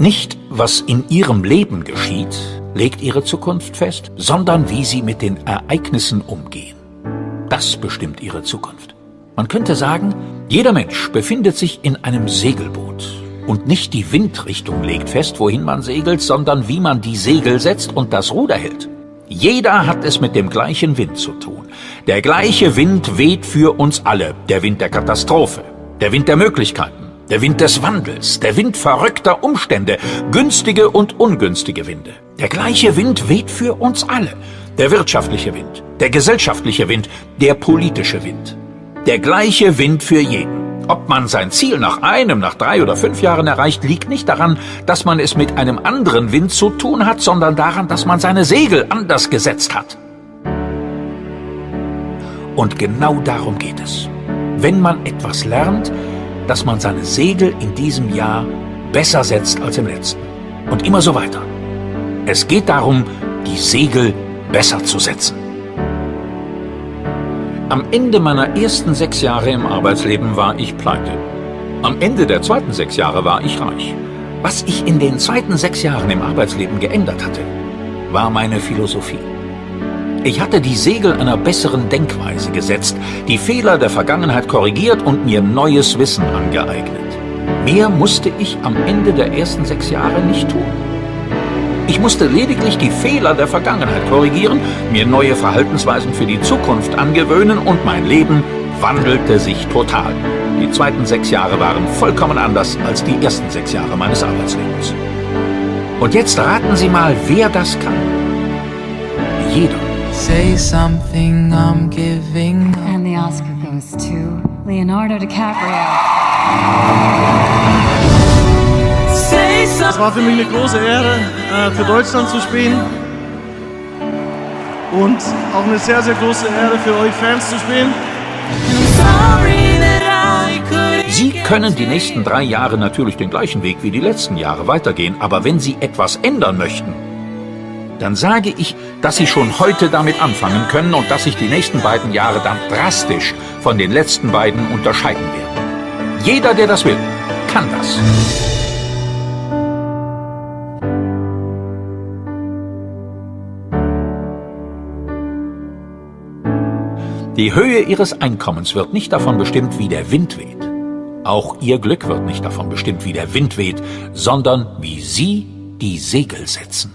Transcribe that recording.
Nicht, was in ihrem Leben geschieht, legt ihre Zukunft fest, sondern wie sie mit den Ereignissen umgehen. Das bestimmt ihre Zukunft. Man könnte sagen, jeder Mensch befindet sich in einem Segelboot. Und nicht die Windrichtung legt fest, wohin man segelt, sondern wie man die Segel setzt und das Ruder hält. Jeder hat es mit dem gleichen Wind zu tun. Der gleiche Wind weht für uns alle. Der Wind der Katastrophe, der Wind der Möglichkeiten, der Wind des Wandels, der Wind verrückter Umstände, günstige und ungünstige Winde. Der gleiche Wind weht für uns alle. Der wirtschaftliche Wind, der gesellschaftliche Wind, der politische Wind. Der gleiche Wind für jeden. Ob man sein Ziel nach einem, nach drei oder fünf Jahren erreicht, liegt nicht daran, dass man es mit einem anderen Wind zu tun hat, sondern daran, dass man seine Segel anders gesetzt hat. Und genau darum geht es. Wenn man etwas lernt, dass man seine Segel in diesem Jahr besser setzt als im letzten. Und immer so weiter. Es geht darum, die Segel besser zu setzen. Am Ende meiner ersten sechs Jahre im Arbeitsleben war ich pleite. Am Ende der zweiten sechs Jahre war ich reich. Was ich in den zweiten sechs Jahren im Arbeitsleben geändert hatte, war meine Philosophie. Ich hatte die Segel einer besseren Denkweise gesetzt, die Fehler der Vergangenheit korrigiert und mir neues Wissen angeeignet. Mehr musste ich am Ende der ersten sechs Jahre nicht tun. Ich musste lediglich die Fehler der Vergangenheit korrigieren, mir neue Verhaltensweisen für die Zukunft angewöhnen und mein Leben wandelte sich total. Die zweiten sechs Jahre waren vollkommen anders als die ersten sechs Jahre meines Arbeitslebens. Und jetzt raten Sie mal, wer das kann. Jeder. Say something I'm giving And the Oscar goes to Leonardo DiCaprio. Es war für mich eine große Ehre, äh, für Deutschland zu spielen. Und auch eine sehr, sehr große Ehre für euch Fans zu spielen. Sie können die nächsten drei Jahre natürlich den gleichen Weg wie die letzten Jahre weitergehen, aber wenn Sie etwas ändern möchten, dann sage ich, dass Sie schon heute damit anfangen können und dass sich die nächsten beiden Jahre dann drastisch von den letzten beiden unterscheiden werden. Jeder, der das will, kann das. Die Höhe Ihres Einkommens wird nicht davon bestimmt, wie der Wind weht. Auch Ihr Glück wird nicht davon bestimmt, wie der Wind weht, sondern wie Sie die Segel setzen.